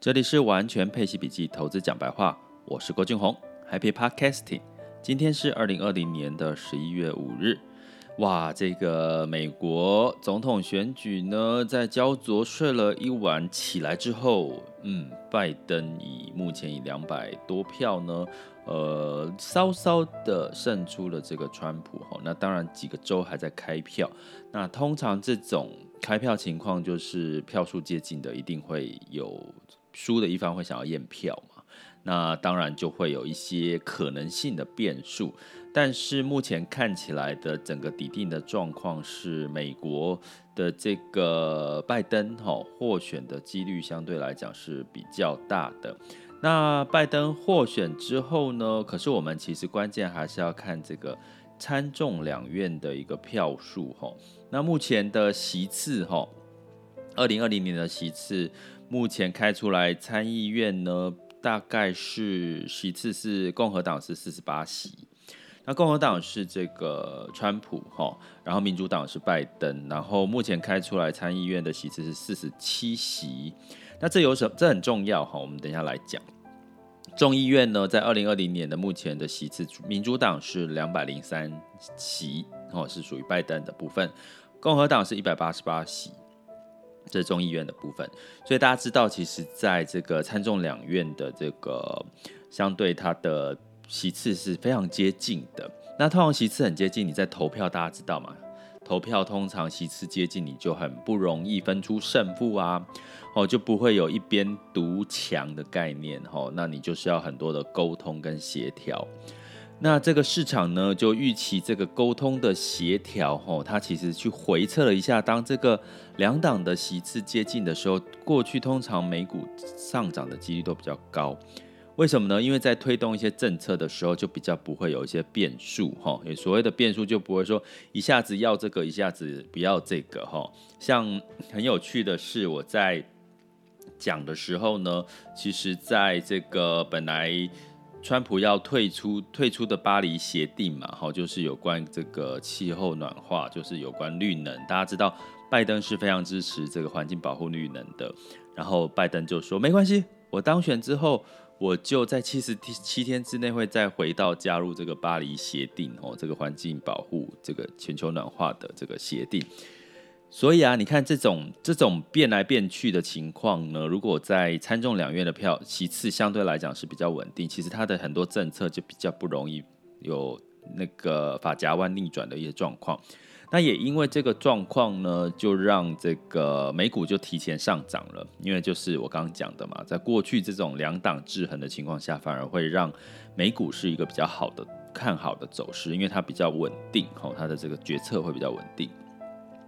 这里是完全配息笔记投资讲白话，我是郭俊宏，Happy Podcasting。今天是二零二零年的十一月五日，哇，这个美国总统选举呢，在焦灼睡了一晚起来之后，嗯，拜登以目前以两百多票呢，呃，稍稍的胜出了这个川普哈。那当然几个州还在开票，那通常这种开票情况就是票数接近的，一定会有。输的一方会想要验票嘛？那当然就会有一些可能性的变数。但是目前看起来的整个底定的状况是，美国的这个拜登哈获选的几率相对来讲是比较大的。那拜登获选之后呢？可是我们其实关键还是要看这个参众两院的一个票数哈。那目前的席次哈，二零二零年的席次。目前开出来参议院呢，大概是席次是共和党是四十八席，那共和党是这个川普哈，然后民主党是拜登，然后目前开出来参议院的席次是四十七席，那这有什么？这很重要哈，我们等一下来讲。众议院呢，在二零二零年的目前的席次，民主党是两百零三席，哦，是属于拜登的部分，共和党是一百八十八席。这是众议院的部分，所以大家知道，其实在这个参众两院的这个相对它的席次是非常接近的。那通常席次很接近，你在投票，大家知道吗？投票通常席次接近，你就很不容易分出胜负啊，哦，就不会有一边独强的概念，哦，那你就是要很多的沟通跟协调。那这个市场呢，就预期这个沟通的协调，吼，它其实去回测了一下，当这个两党的席次接近的时候，过去通常美股上涨的几率都比较高。为什么呢？因为在推动一些政策的时候，就比较不会有一些变数，哈。所谓的变数就不会说一下子要这个，一下子不要这个，哈。像很有趣的是，我在讲的时候呢，其实在这个本来。川普要退出退出的巴黎协定嘛，好，就是有关这个气候暖化，就是有关绿能。大家知道，拜登是非常支持这个环境保护绿能的。然后拜登就说：“没关系，我当选之后，我就在七十七天之内会再回到加入这个巴黎协定哦，这个环境保护这个全球暖化的这个协定。”所以啊，你看这种这种变来变去的情况呢，如果在参众两院的票其次相对来讲是比较稳定，其实它的很多政策就比较不容易有那个法夹弯逆转的一些状况。那也因为这个状况呢，就让这个美股就提前上涨了，因为就是我刚刚讲的嘛，在过去这种两党制衡的情况下，反而会让美股是一个比较好的看好的走势，因为它比较稳定，吼，它的这个决策会比较稳定。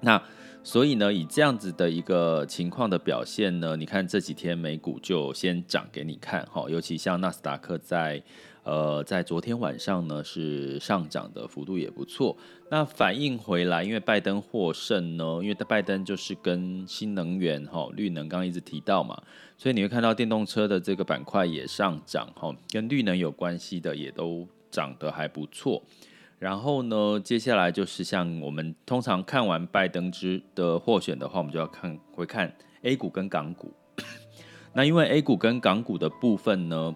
那所以呢，以这样子的一个情况的表现呢，你看这几天美股就先涨给你看哈，尤其像纳斯达克在呃在昨天晚上呢是上涨的幅度也不错。那反映回来，因为拜登获胜呢，因为拜登就是跟新能源哈绿能刚刚一直提到嘛，所以你会看到电动车的这个板块也上涨哈，跟绿能有关系的也都涨得还不错。然后呢，接下来就是像我们通常看完拜登之的获选的话，我们就要看回看 A 股跟港股。那因为 A 股跟港股的部分呢，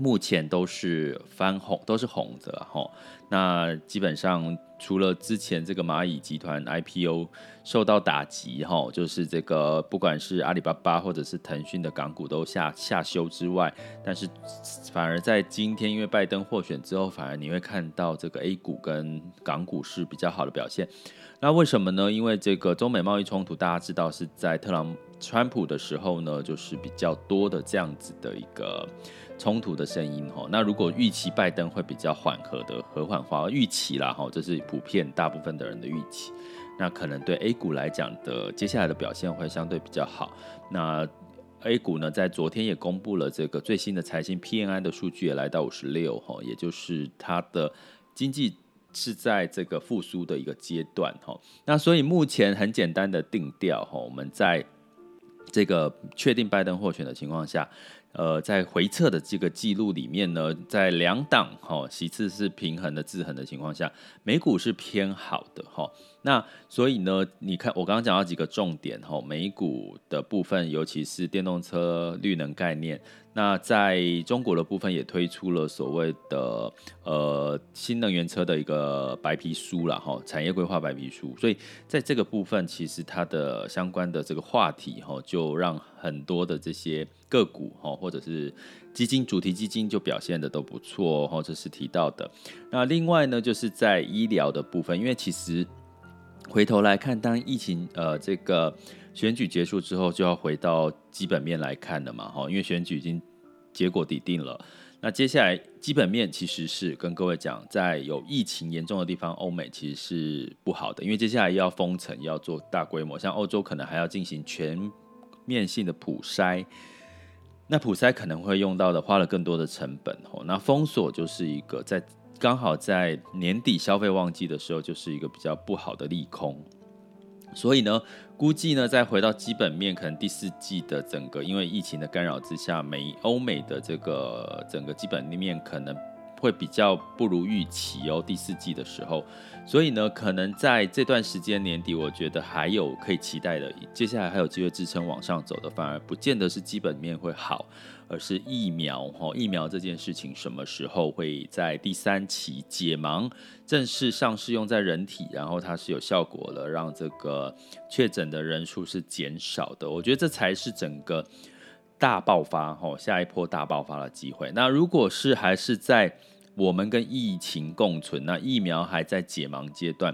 目前都是翻红，都是红的哈。那基本上。除了之前这个蚂蚁集团 IPO 受到打击，哈，就是这个不管是阿里巴巴或者是腾讯的港股都下下修之外，但是反而在今天，因为拜登获选之后，反而你会看到这个 A 股跟港股是比较好的表现。那为什么呢？因为这个中美贸易冲突，大家知道是在特朗川普的时候呢，就是比较多的这样子的一个。冲突的声音哈，那如果预期拜登会比较缓和的和缓化，预期啦哈，这是普遍大部分的人的预期，那可能对 A 股来讲的接下来的表现会相对比较好。那 A 股呢，在昨天也公布了这个最新的财新 PNI 的数据，也来到五十六哈，也就是它的经济是在这个复苏的一个阶段哈。那所以目前很简单的定调哈，我们在这个确定拜登获选的情况下。呃，在回撤的这个记录里面呢，在两档哈其次是平衡的制衡的情况下，美股是偏好的哈。那所以呢，你看我刚刚讲到几个重点哈，美股的部分，尤其是电动车、绿能概念。那在中国的部分也推出了所谓的呃新能源车的一个白皮书了哈，产业规划白皮书。所以在这个部分，其实它的相关的这个话题哈，就让很多的这些个股哈，或者是基金主题基金就表现得都不错哈，这是提到的。那另外呢，就是在医疗的部分，因为其实回头来看，当疫情呃这个。选举结束之后，就要回到基本面来看了嘛，哈，因为选举已经结果底定了。那接下来基本面其实是跟各位讲，在有疫情严重的地方，欧美其实是不好的，因为接下来要封城，要做大规模，像欧洲可能还要进行全面性的普筛，那普筛可能会用到的，花了更多的成本，吼。那封锁就是一个在刚好在年底消费旺季的时候，就是一个比较不好的利空。所以呢，估计呢，再回到基本面，可能第四季的整个因为疫情的干扰之下，美欧美的这个整个基本面可能会比较不如预期哦。第四季的时候，所以呢，可能在这段时间年底，我觉得还有可以期待的，接下来还有机会支撑往上走的，反而不见得是基本面会好。而是疫苗哈，疫苗这件事情什么时候会在第三期解盲正式上市用在人体，然后它是有效果了，让这个确诊的人数是减少的。我觉得这才是整个大爆发吼，下一波大爆发的机会。那如果是还是在我们跟疫情共存，那疫苗还在解盲阶段。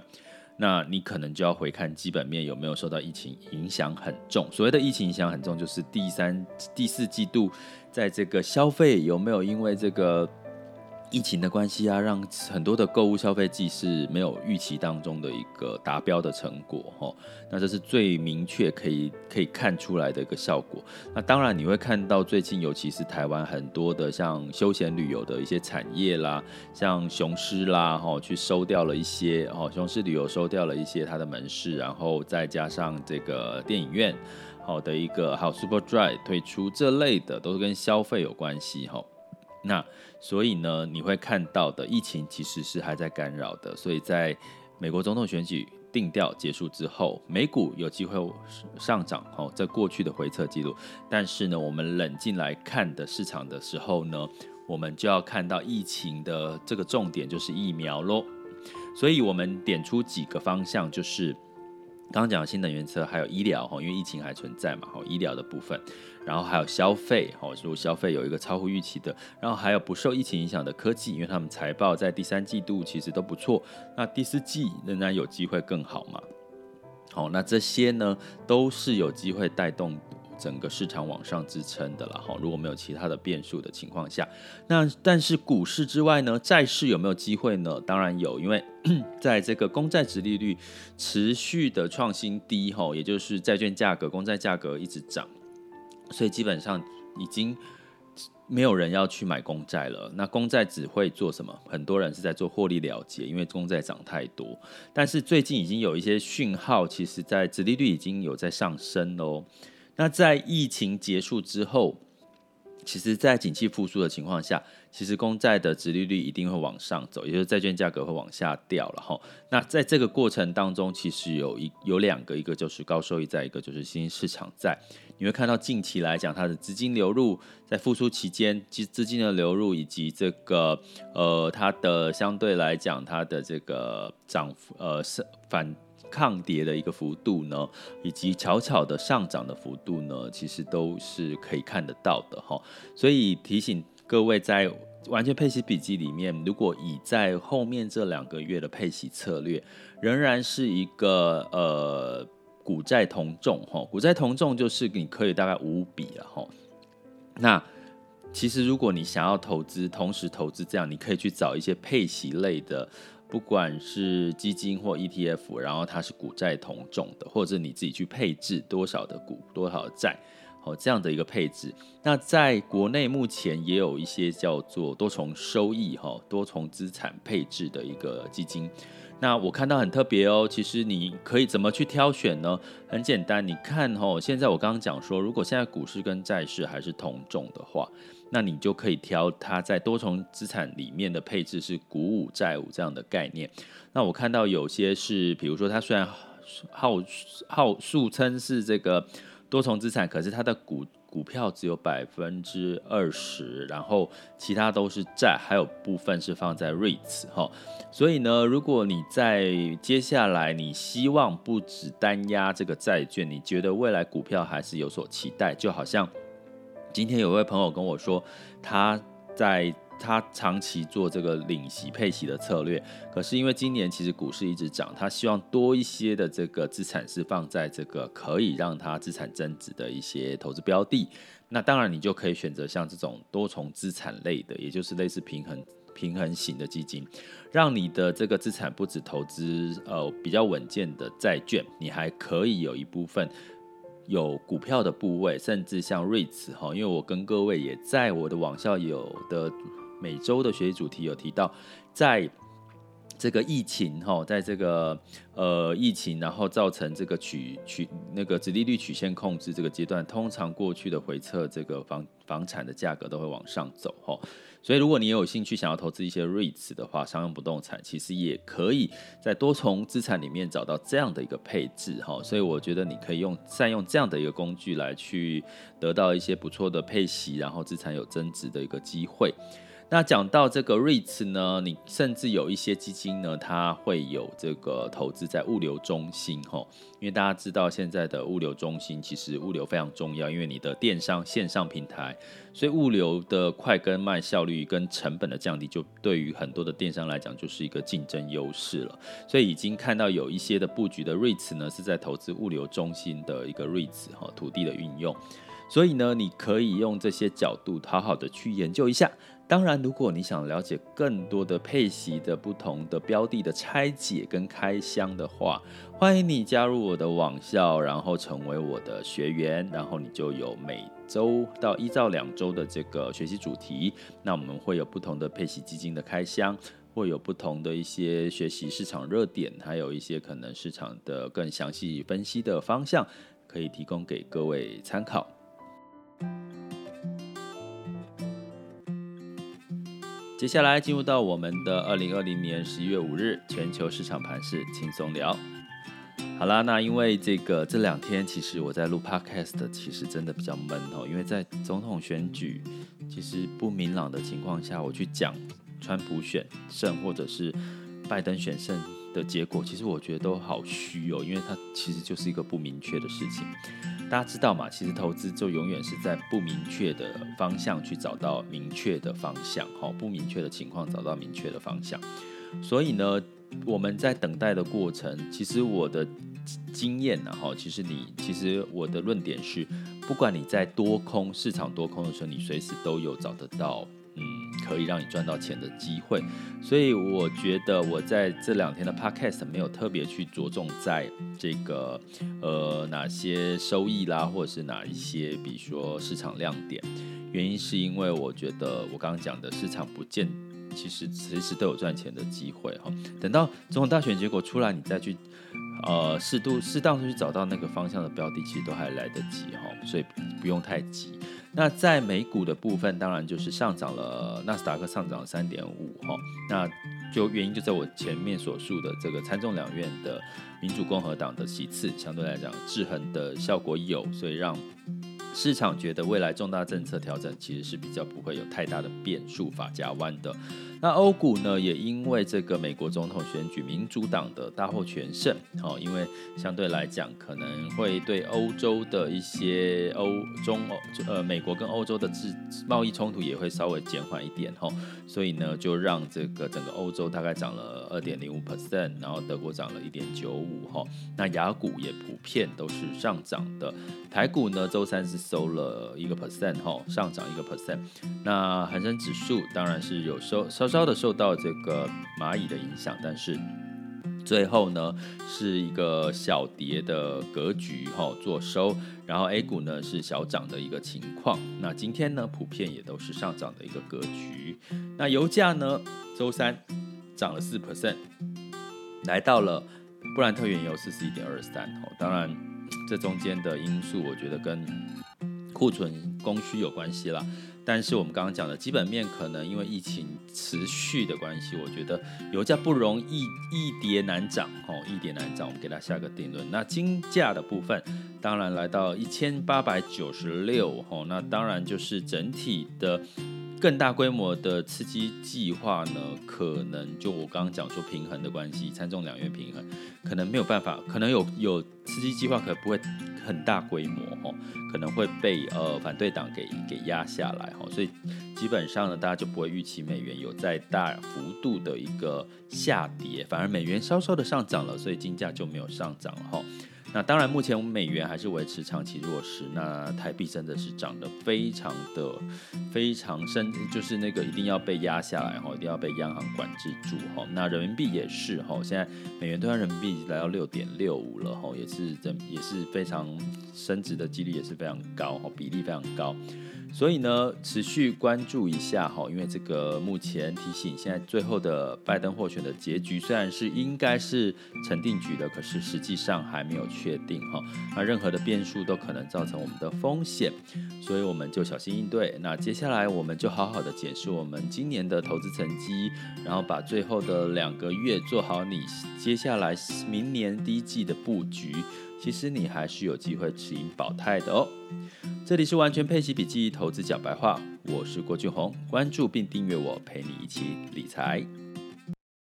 那你可能就要回看基本面有没有受到疫情影响很重。所谓的疫情影响很重，就是第三、第四季度在这个消费有没有因为这个。疫情的关系啊，让很多的购物消费季是没有预期当中的一个达标的成果哈。那这是最明确可以可以看出来的一个效果。那当然你会看到最近，尤其是台湾很多的像休闲旅游的一些产业啦，像雄狮啦哈，去收掉了一些哦，雄狮旅游收掉了一些它的门市，然后再加上这个电影院好的一个，还有 Superdry 推出这类的，都是跟消费有关系哈。那所以呢，你会看到的疫情其实是还在干扰的，所以在美国总统选举定调结束之后，美股有机会上涨哦，在过去的回测记录。但是呢，我们冷静来看的市场的时候呢，我们就要看到疫情的这个重点就是疫苗喽。所以我们点出几个方向，就是。刚讲新能源车，还有医疗哈，因为疫情还存在嘛，哈，医疗的部分，然后还有消费，哈，如果消费有一个超乎预期的，然后还有不受疫情影响的科技，因为他们财报在第三季度其实都不错，那第四季仍然有机会更好嘛，好，那这些呢都是有机会带动。整个市场往上支撑的了哈，如果没有其他的变数的情况下，那但是股市之外呢，债市有没有机会呢？当然有，因为 在这个公债殖利率持续的创新低哈，也就是债券价格、公债价格一直涨，所以基本上已经没有人要去买公债了。那公债只会做什么？很多人是在做获利了结，因为公债涨太多。但是最近已经有一些讯号，其实在殖利率已经有在上升喽。那在疫情结束之后，其实，在景气复苏的情况下，其实公债的殖利率一定会往上走，也就是债券价格会往下掉了哈。那在这个过程当中，其实有一有两个，一个就是高收益债，一个就是新兴市场债。你会看到近期来讲，它的资金流入在复苏期间，资资金的流入以及这个呃它的相对来讲，它的这个涨幅呃是反。抗跌的一个幅度呢，以及悄悄的上涨的幅度呢，其实都是可以看得到的哈。所以提醒各位，在完全配息笔记里面，如果以在后面这两个月的配息策略，仍然是一个呃股债同重哈，股债同重就是你可以大概五比了哈。那其实如果你想要投资，同时投资这样，你可以去找一些配息类的。不管是基金或 ETF，然后它是股债同重的，或者你自己去配置多少的股，多少的债，好，这样的一个配置。那在国内目前也有一些叫做多重收益哈，多重资产配置的一个基金。那我看到很特别哦，其实你可以怎么去挑选呢？很简单，你看哦，现在我刚刚讲说，如果现在股市跟债市还是同种的话，那你就可以挑它在多重资产里面的配置是股五债五这样的概念。那我看到有些是，比如说它虽然号号数称是这个多重资产，可是它的股股票只有百分之二十，然后其他都是债，还有部分是放在 REITs 哈。所以呢，如果你在接下来你希望不止单押这个债券，你觉得未来股票还是有所期待，就好像今天有位朋友跟我说，他在。他长期做这个领息配息的策略，可是因为今年其实股市一直涨，他希望多一些的这个资产是放在这个可以让他资产增值的一些投资标的。那当然，你就可以选择像这种多重资产类的，也就是类似平衡平衡型的基金，让你的这个资产不止投资呃比较稳健的债券，你还可以有一部分有股票的部位，甚至像 REITs 哈，因为我跟各位也在我的网校有的。每周的学习主题有提到，在这个疫情哈，在这个呃疫情，然后造成这个曲曲那个直利率曲线控制这个阶段，通常过去的回撤，这个房房产的价格都会往上走哈。所以如果你有兴趣想要投资一些 REITs 的话，商用不动产其实也可以在多重资产里面找到这样的一个配置哈。所以我觉得你可以用善用这样的一个工具来去得到一些不错的配息，然后资产有增值的一个机会。那讲到这个 REITs 呢，你甚至有一些基金呢，它会有这个投资在物流中心吼，因为大家知道现在的物流中心其实物流非常重要，因为你的电商线上平台，所以物流的快跟慢效率跟成本的降低，就对于很多的电商来讲就是一个竞争优势了。所以已经看到有一些的布局的 REITs 呢，是在投资物流中心的一个 REITs 哈，土地的运用。所以呢，你可以用这些角度好好的去研究一下。当然，如果你想了解更多的配息的不同的标的的拆解跟开箱的话，欢迎你加入我的网校，然后成为我的学员，然后你就有每周到一到两周的这个学习主题。那我们会有不同的配息基金的开箱，会有不同的一些学习市场热点，还有一些可能市场的更详细分析的方向，可以提供给各位参考。接下来进入到我们的二零二零年十一月五日全球市场盘势轻松聊。好啦，那因为这个这两天其实我在录 Podcast，其实真的比较闷哦，因为在总统选举其实不明朗的情况下，我去讲川普选胜或者是拜登选胜的结果，其实我觉得都好虚哦，因为它其实就是一个不明确的事情。大家知道嘛？其实投资就永远是在不明确的方向去找到明确的方向，哈，不明确的情况找到明确的方向。所以呢，我们在等待的过程，其实我的经验呢，哈，其实你，其实我的论点是，不管你在多空市场多空的时候，你随时都有找得到。可以让你赚到钱的机会，所以我觉得我在这两天的 podcast 没有特别去着重在这个呃哪些收益啦，或者是哪一些，比如说市场亮点。原因是因为我觉得我刚刚讲的市场不见，其实随时都有赚钱的机会哈。等到总统大选结果出来，你再去呃适度适当的去找到那个方向的标的，其实都还来得及哈，所以不用太急。那在美股的部分，当然就是上涨了，纳斯达克上涨三点五哈，那就原因就在我前面所述的这个参众两院的民主共和党的席次相对来讲制衡的效果有，所以让市场觉得未来重大政策调整其实是比较不会有太大的变数法夹弯的。那欧股呢，也因为这个美国总统选举，民主党的大获全胜，哦，因为相对来讲可能会对欧洲的一些欧中欧呃美国跟欧洲的制贸易冲突也会稍微减缓一点哈，所以呢就让这个整个欧洲大概涨了二点零五 percent，然后德国涨了一点九五哈，那雅股也普遍都是上涨的，台股呢周三是收了一个 percent 哈，上涨一个 percent，那恒生指数当然是有收。稍稍的受到这个蚂蚁的影响，但是最后呢是一个小跌的格局哈，做收。然后 A 股呢是小涨的一个情况。那今天呢普遍也都是上涨的一个格局。那油价呢周三涨了四 percent，来到了布兰特原油四十一点二三哦，当然这中间的因素我觉得跟库存供需有关系啦。但是我们刚刚讲的基本面可能因为疫情持续的关系，我觉得油价不容易易跌难涨哦，易跌难涨，我们给它下个定论。那金价的部分，当然来到一千八百九十六哦，那当然就是整体的。更大规模的刺激计划呢，可能就我刚刚讲说平衡的关系，参众两院平衡，可能没有办法，可能有有刺激计划，可能不会很大规模哦，可能会被呃反对党给给压下来哦，所以基本上呢，大家就不会预期美元有再大幅度的一个下跌，反而美元稍稍的上涨了，所以金价就没有上涨哈。那当然，目前我们美元还是维持长期弱势。那台币真的是涨得非常的非常深，就是那个一定要被压下来哈，一定要被央行管制住哈。那人民币也是哈，现在美元兑换人民币来到六点六五了哈，也是真也是非常升值的几率也是非常高哈，比例非常高。所以呢，持续关注一下哈，因为这个目前提醒，现在最后的拜登获选的结局虽然是应该是成定局的，可是实际上还没有确定哈。那任何的变数都可能造成我们的风险，所以我们就小心应对。那接下来我们就好好的检视我们今年的投资成绩，然后把最后的两个月做好你接下来明年第一季的布局。其实你还是有机会持盈保泰的哦。这里是完全配息笔记投资讲白话，我是郭俊宏，关注并订阅我，陪你一起理财。